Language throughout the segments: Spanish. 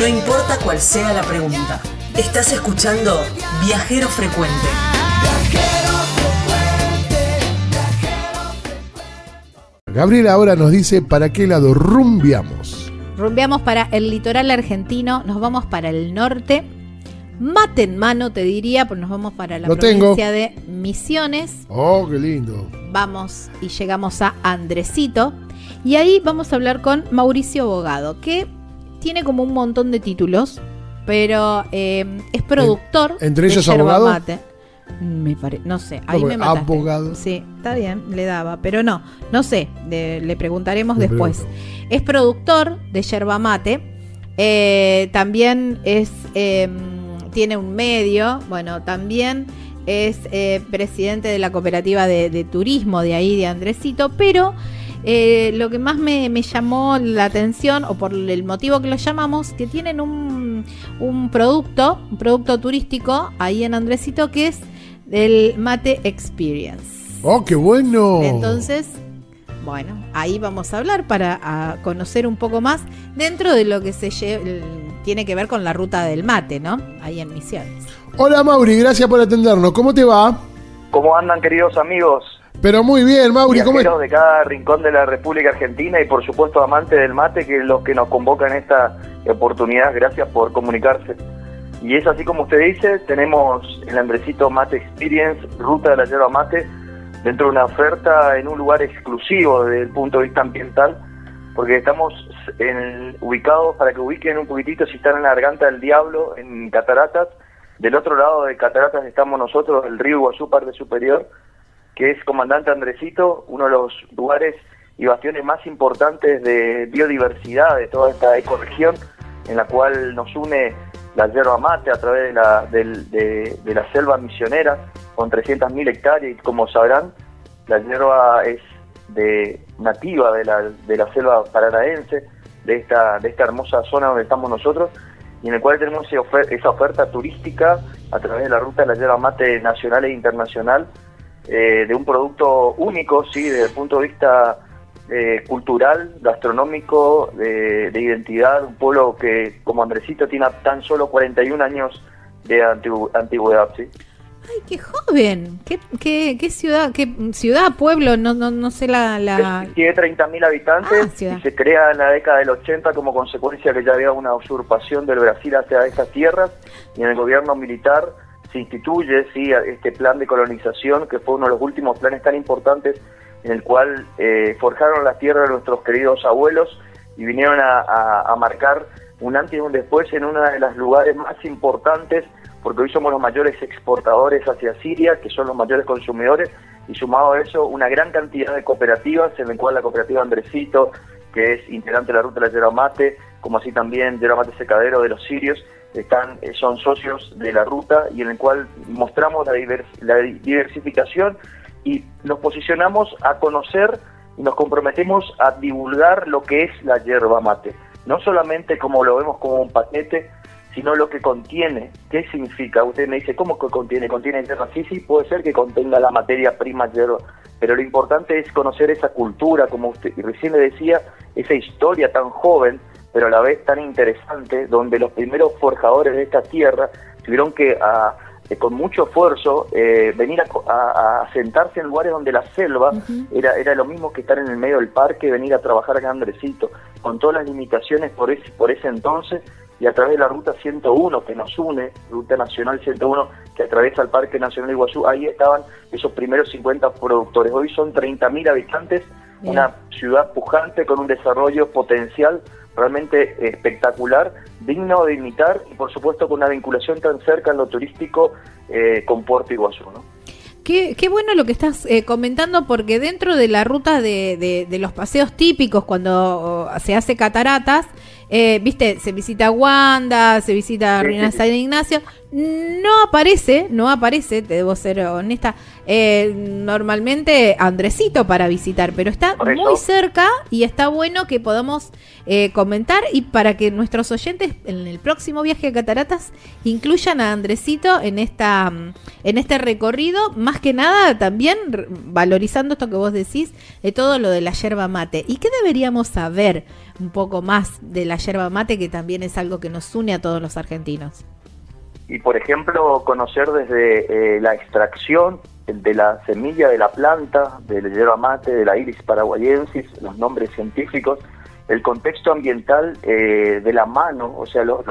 No importa cuál sea la pregunta. Estás escuchando Viajero Frecuente. Gabriela ahora nos dice para qué lado rumbiamos. Rumbeamos para el litoral argentino, nos vamos para el norte. Mate en mano, te diría, pues nos vamos para la Lo tengo. provincia de Misiones. Oh, qué lindo. Vamos y llegamos a Andresito. Y ahí vamos a hablar con Mauricio Bogado, que tiene como un montón de títulos, pero eh, es productor. entre de ellos yerba abogado. mate. Me pare- no sé, ahí No, me mataste. abogado. Sí, está bien, le daba, pero no, no sé, de- le preguntaremos Le después. pregunto. Es productor de yerba mate, eh, también es eh, tiene un medio, bueno, también es eh, presidente de la cooperativa de, de turismo de ahí, de Andresito, pero eh, lo que más me, me llamó la atención, o por el motivo que lo llamamos, que tienen un, un producto, un producto turístico ahí en Andresito, que es el Mate Experience. Oh, qué bueno. Entonces, bueno, ahí vamos a hablar para a conocer un poco más dentro de lo que se tiene que ver con la ruta del mate, ¿no? Ahí en Misiones. Hola Mauri, gracias por atendernos. ¿Cómo te va? ¿Cómo andan queridos amigos? Pero muy bien, Mauri. ¿Cómo de cada rincón de la República Argentina y por supuesto amantes del mate que es los que nos convocan esta oportunidad. Gracias por comunicarse. Y es así como usted dice, tenemos el Andresito Mate Experience, Ruta de la Yerba Mate, dentro de una oferta en un lugar exclusivo desde el punto de vista ambiental, porque estamos en- ubicados, para que ubiquen un poquitito, si están en la garganta del diablo, en Cataratas, del otro lado de Cataratas estamos nosotros, el río Iguazú, parte superior, que es Comandante Andresito, uno de los lugares y bastiones más importantes de biodiversidad de toda esta ecorregión, en la cual nos une la yerba mate a través de la, de, de la selva misionera, con 300.000 hectáreas, y como sabrán, la yerba es de nativa de la, de la selva paranaense, de esta, de esta hermosa zona donde estamos nosotros, y en el cual tenemos esa oferta turística a través de la ruta de la yerba mate nacional e internacional, eh, de un producto único, sí, desde el punto de vista eh, cultural, gastronómico, de, de identidad, un pueblo que como Andresito tiene tan solo 41 años de antigu- antigüedad, sí. ¡Ay, qué joven! ¿Qué, qué, qué ciudad, qué ciudad, pueblo? No, no, no sé la... la... Tiene 30.000 habitantes Ah, y se crea en la década del 80 como consecuencia que ya había una usurpación del Brasil hacia esas tierras y en el gobierno militar se instituye sí, este plan de colonización que fue uno de los últimos planes tan importantes en el cual eh, forjaron las tierras de nuestros queridos abuelos y vinieron a, marcar un antes y un después en uno de los lugares más importantes porque hoy somos los mayores exportadores hacia Siria, que son los mayores consumidores, y sumado a eso una gran cantidad de cooperativas, en el cual la cooperativa Andresito, que es integrante de la ruta de la Yerba Mate, como así también Yerba Mate Secadero de los sirios, están, eh, son socios de la ruta y en el cual mostramos la, divers- la di- diversificación y nos posicionamos a conocer y nos comprometemos a divulgar lo que es la yerba mate. No solamente como lo vemos como un paquete, sino lo que contiene. ¿Qué significa? Usted me dice, ¿cómo que contiene? ¿Contiene yerba? Sí, sí, puede ser que contenga la materia prima yerba, pero lo importante es conocer esa cultura, como usted recién le decía, esa historia tan joven, pero a la vez tan interesante, donde los primeros forjadores de esta tierra tuvieron que, a- eh, con mucho esfuerzo, eh, venir a, a- a sentarse en lugares donde la selva era, era lo mismo que estar en el medio del parque, venir a trabajar acá Andresito, con todas las limitaciones por ese, por ese entonces, y a través de la ruta 101 que nos une, ruta nacional 101 que atraviesa el Parque Nacional Iguazú, ahí estaban esos primeros 50 productores. Hoy son 30.000 habitantes, Bien. una ciudad pujante con un desarrollo potencial realmente espectacular, digno de imitar y por supuesto con una vinculación tan cerca en lo turístico eh, con Puerto Iguazú. ¿no? Qué, qué bueno lo que estás eh, comentando porque dentro de la ruta de, de- de los paseos típicos cuando se hace cataratas, eh, viste, se visita Wanda, se visita Ruinas. San Ignacio, no aparece, no aparece, te debo ser honesta, eh, normalmente Andresito para visitar, pero está muy cerca y está bueno que podamos eh, comentar y para que nuestros oyentes en el próximo viaje a Cataratas incluyan a Andresito en esta en este recorrido, más que nada también valorizando esto que vos decís de todo lo de la yerba mate. ¿Y qué deberíamos saber un poco más de la yerba mate, que también es algo que nos une a todos los argentinos. Y por ejemplo, conocer desde eh, la extracción de la semilla de la planta, de la yerba mate, de la iris paraguayensis, los nombres científicos, el contexto ambiental eh, de la mano, o sea, los,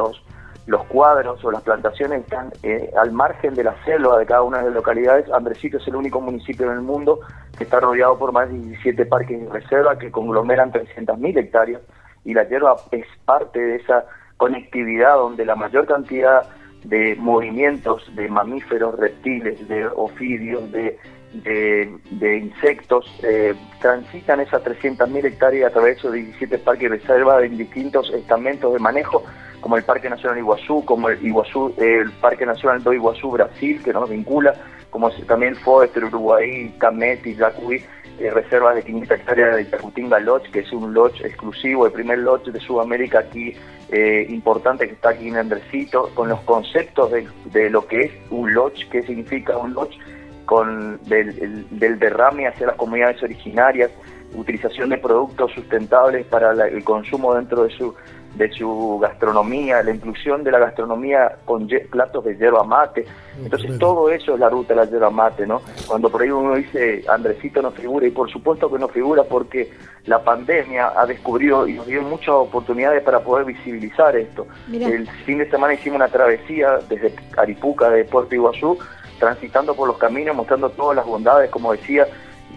los, cuadros o las plantaciones están eh, al margen de la selva de cada una de las localidades. Andresito es el único municipio en el mundo que está rodeado por más de 17 parques de reserva que conglomeran 300.000 hectáreas y la hierba es parte de esa conectividad donde la mayor cantidad de movimientos de mamíferos, reptiles, de ofidios, de, de, insectos, eh, transitan esas 300.000 hectáreas a través de esos 17 parques de reserva en distintos estamentos de manejo, como el Parque Nacional Iguazú, como el, Iguazú, el Parque Nacional do Iguazú Brasil, que nos vincula, como también Foester, Uruguay, Cameti, Yacuí, eh, reservas de 500 hectáreas de Tacutinga Lodge, que es un lodge exclusivo, el primer lodge de Sudamérica aquí eh, importante que está aquí en Andresito, con los conceptos de, lo que es un lodge, qué significa un lodge, con del, derrame hacia las comunidades originarias, utilización de productos sustentables para el consumo dentro de su de su gastronomía, la inclusión de la gastronomía con platos de yerba mate. Entonces todo eso es la ruta de la yerba mate, ¿no? Cuando por ahí uno dice Andresito no figura, y por supuesto que no figura porque la pandemia ha descubrido y nos dio muchas oportunidades para poder visibilizar esto. El fin de semana hicimos una travesía desde Aripuca, de Puerto Iguazú, transitando por los caminos, mostrando todas las bondades, como decía,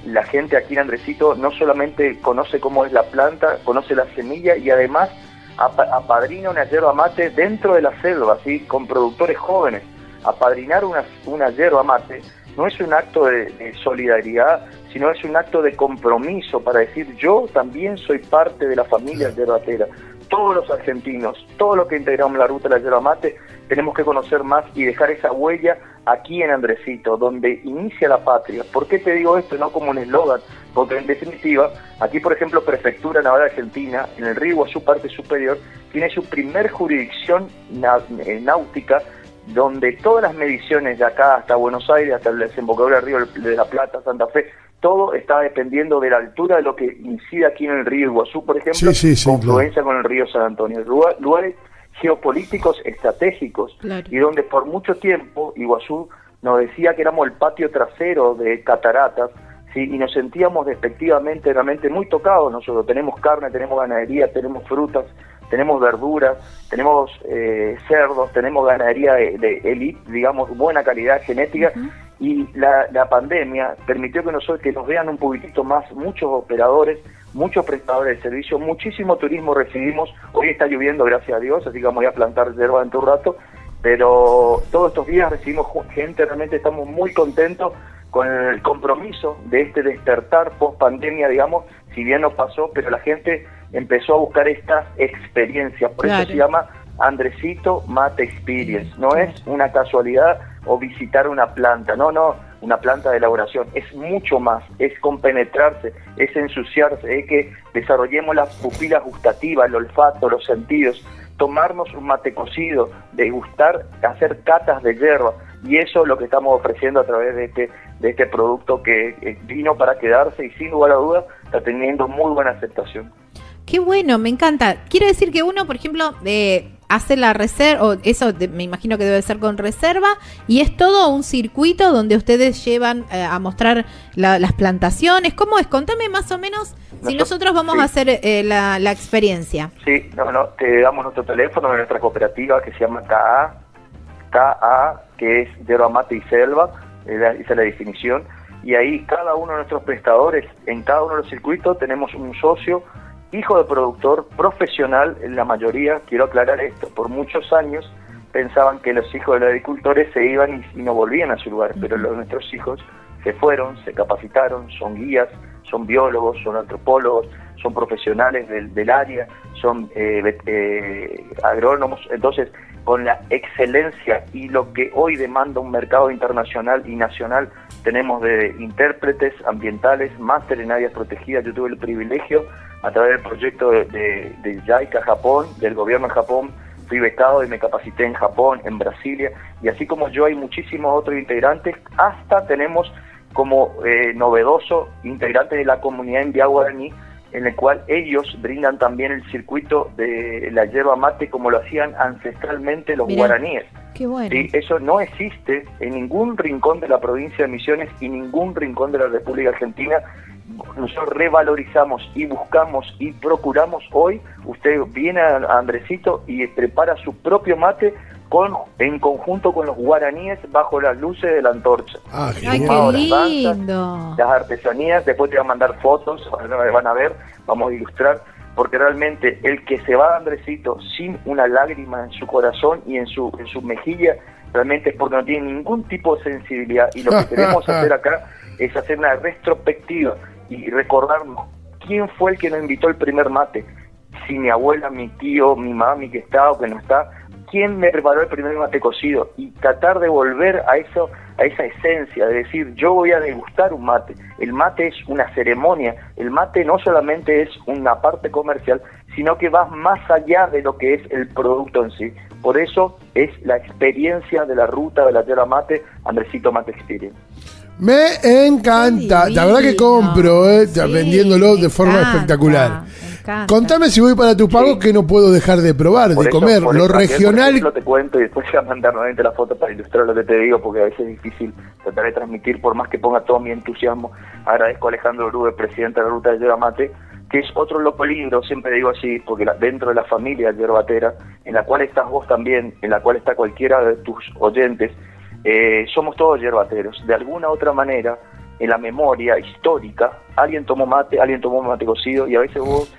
la gente aquí en Andresito no solamente conoce cómo es la planta, conoce la semilla y además apadrina una yerba mate dentro de la selva, ¿sí? con productores jóvenes. Apadrinar una, una yerba mate no es un acto de, solidaridad, sino es un acto de compromiso para decir yo también soy parte de la familia yerbatera. Todos los argentinos, todos los que integramos la ruta de la yerba mate, tenemos que conocer más y dejar esa huella aquí en Andresito, donde inicia la patria. ¿Por qué te digo esto? No como un eslogan, porque en definitiva, aquí por ejemplo, Prefectura Naval Argentina, en el río su parte superior, tiene su primer jurisdicción eh, náutica donde todas las mediciones de acá hasta Buenos Aires, hasta el desembocadura del río de la Plata, Santa Fe, todo está dependiendo de la altura de lo que incide aquí en el río Iguazú, por ejemplo, confluencia con el río San Antonio. Lugares geopolíticos estratégicos y donde por mucho tiempo Iguazú nos decía que éramos el patio trasero de cataratas ¿sí? y nos sentíamos despectivamente realmente muy tocados nosotros. Tenemos carne tenemos ganadería tenemos frutas tenemos verduras tenemos eh, cerdos tenemos ganadería de, elite digamos buena calidad genética y la, la pandemia permitió que nosotros que nos vean un poquitito más muchos operadores muchos prestadores de servicio, muchísimo turismo recibimos. Hoy está lloviendo, gracias a Dios, así que vamos a, a plantar yerba en un rato. Pero todos estos días recibimos gente, realmente estamos muy contentos con el compromiso de este despertar post pandemia, digamos, si bien no pasó, pero la gente empezó a buscar estas experiencias. Por eso se llama Andresito Mate Experience. No es una casualidad o visitar una planta, no, no una planta de elaboración, es mucho más, es compenetrarse, es ensuciarse, es que desarrollemos las pupilas gustativas, el olfato, los sentidos, tomarnos un mate cocido, degustar, hacer catas de hierba, y eso es lo que estamos ofreciendo a través de este, de este producto que vino para quedarse y sin lugar a dudas está teniendo muy buena aceptación. Qué bueno, me encanta. Quiero decir que uno, por ejemplo, eh, hace la reserva, o eso me imagino que debe ser con reserva, y es todo un circuito donde ustedes llevan eh, a mostrar las plantaciones. ¿Cómo es? Contame más o menos si nosotros vamos a hacer eh, la, experiencia. Sí, no, no, te damos nuestro teléfono de nuestra cooperativa que se llama KA, KA, que es Yerba Mate y Selva, esa es la definición, y ahí cada uno de nuestros prestadores, en cada uno de los circuitos tenemos un socio hijo de productor profesional, en la mayoría, quiero aclarar esto, por muchos años pensaban que los hijos de los agricultores se iban y, no volvían a su lugar, pero los, nuestros hijos se fueron, se capacitaron, son guías, son biólogos, son antropólogos, son profesionales del, área, son eh, eh, agrónomos, entonces con la excelencia y lo que hoy demanda un mercado internacional y nacional, tenemos de intérpretes ambientales, máster en áreas protegidas, yo tuve el privilegio a través del proyecto de, de, JICA Japón, del gobierno de Japón, fui becado y me capacité en Japón, en Brasilia, y así como yo hay muchísimos otros integrantes, hasta tenemos como eh, novedoso integrantes de la comunidad en Guaraní en el cual ellos brindan también el circuito de la yerba mate como lo hacían ancestralmente los Mirá. guaraníes. Qué bueno. ¿sí? Eso no existe en ningún rincón de la provincia de Misiones y ningún rincón de la República Argentina. Nosotros revalorizamos y buscamos y procuramos hoy, usted viene a a Andresito y prepara su propio mate con, en conjunto con los guaraníes bajo las luces de la antorcha. Ah, Ay, qué danzas, lindo. las artesanías, después te voy a mandar fotos, van a ver, vamos a ilustrar, porque realmente el que se va a Andresito sin una lágrima en su corazón y en su, en su mejilla, realmente es porque no tiene ningún tipo de sensibilidad. Y lo que queremos hacer acá es hacer una retrospectiva y recordarnos quién fue el que nos invitó el primer mate. Si mi abuela, mi tío, mi mami que está o que no está, quién me preparó el primer mate cocido y tratar de volver a eso a esa esencia de decir yo voy a degustar un mate. El mate es una ceremonia. El mate no solamente es una parte comercial sino que va más allá de lo que es el producto en sí. Por eso es la experiencia de la ruta de la tierra mate Andresito Mate Experience. Me encanta. La verdad que compro, eh, Sí, vendiéndolo de forma encanta, espectacular. Encanta. Contame si voy para tus pagos Sí. que no puedo dejar de probar, Por de eso- comer. Lo eso, regional. ejemplo, te cuento y después te voy a mandar nuevamente la foto para ilustrar lo que te digo, porque a veces es difícil tratar de transmitir, por más que ponga todo mi entusiasmo. Agradezco a Alejandro Urube, presidente de la Ruta de Yerba Mate, que es otro loco lindo, siempre digo así, porque la- dentro de la familia yerbatera, en la cual estás vos también, en la cual está cualquiera de tus oyentes, eh, somos todos yerbateros. De alguna u otra manera, en la memoria histórica, alguien tomó mate, alguien tomó mate cocido, y a veces vos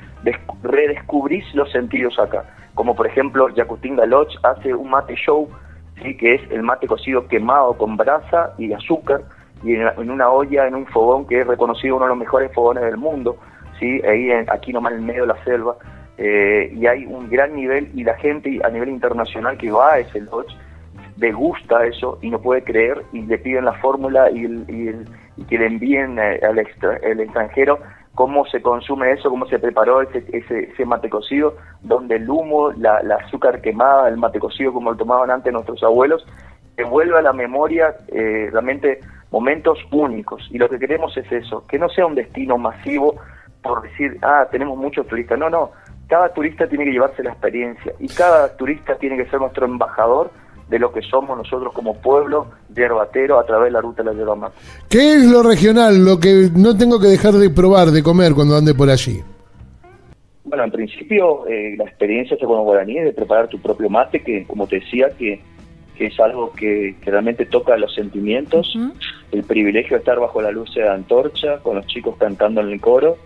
redescubrís los sentidos acá. Como por ejemplo, Yacutín Galoch hace un mate show, ¿sí? que es el mate cocido quemado con brasa y azúcar, y en, en una olla, en un fogón que es reconocido uno de los mejores fogones del mundo, ¿sí? ahí en- aquí nomás en medio de la selva. eh, y hay un gran nivel, y la gente a nivel internacional que va a ese lodge degusta eso y no puede creer y le piden la fórmula y, el- y el- y que le envíen eh, al extra- el extranjero cómo se consume eso, cómo se preparó ese, ese, ese mate cocido, donde el humo, la, la azúcar quemada, el mate cocido como lo tomaban antes nuestros abuelos, que vuelve a la memoria eh, realmente momentos únicos. Y lo que queremos es eso, que no sea un destino masivo por decir, ah, tenemos muchos turistas. No, no, cada turista tiene que llevarse la experiencia y cada turista tiene que ser nuestro embajador de lo que somos nosotros como pueblo yerbatero a través de la ruta de la yerba mate. ¿Qué es lo regional? Lo que no tengo que dejar de probar, de comer cuando ande por allí. Bueno, en principio eh, la experiencia con los guaraníes de preparar tu propio mate, que como te decía, que, que es algo que, que realmente toca los sentimientos, el privilegio de estar bajo la luz de la antorcha, con los chicos cantando en el coro,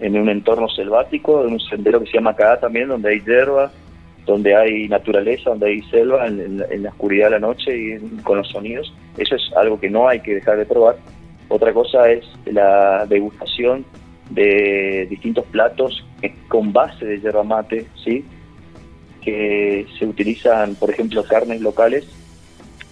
en un entorno selvático, en un sendero que se llama Caá también, donde hay hierba, donde hay naturaleza, donde hay selva, en, en la- en la oscuridad de la noche y en- con los sonidos. Eso es algo que no hay que dejar de probar. Otra cosa es la degustación de distintos platos con base de yerba mate, ¿sí? que se utilizan, por ejemplo, carnes locales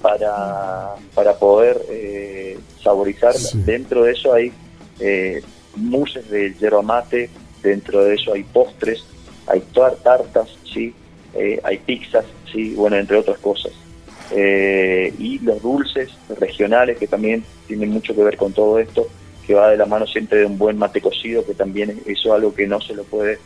para, para poder eh, saborizar. Sí. Dentro de eso hay eh, muses de yerba mate, dentro de eso hay postres, hay tar- tartas, ¿sí? Eh, hay pizzas, ¿sí? bueno, entre otras cosas. Eh, y los dulces regionales que también tienen mucho que ver con todo esto, que va de la mano siempre de un buen mate cocido, que también es eso algo que no se lo puede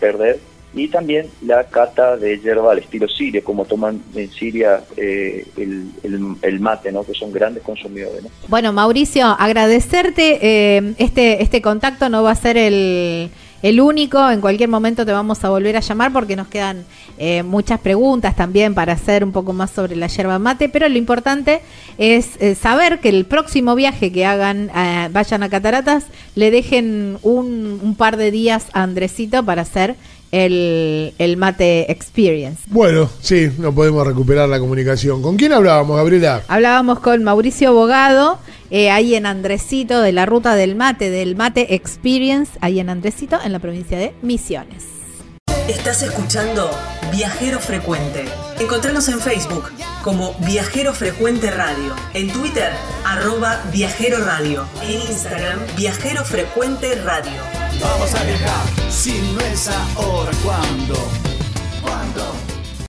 perder. Y también la cata de hierba al estilo sirio, como toman en Siria eh, el, el- el mate, ¿no? que son grandes consumidores. ¿no? Bueno, Mauricio, agradecerte. eh, este, este contacto no va a ser el, el único. En cualquier momento te vamos a volver a llamar porque nos quedan eh, muchas preguntas también para hacer un poco más sobre la yerba mate. Pero lo importante es eh, saber que el próximo viaje que hagan, eh, vayan a Cataratas, le dejen un, un par de días a Andresito para hacer el, el mate experience. Bueno, sí, no podemos recuperar la comunicación. ¿Con quién hablábamos, Gabriela? Hablábamos con Mauricio Bogado, eh, ahí en Andresito, de la ruta del mate, del mate experience, ahí en Andresito, en la provincia de Misiones. Estás escuchando Viajero Frecuente. Encontranos en Facebook como Viajero Frecuente Radio, en Twitter arroba Viajero Radio, en Instagram Viajero Frecuente Radio. Vamos a viajar, si no es ahora, ¿cuándo? ¿Cuándo?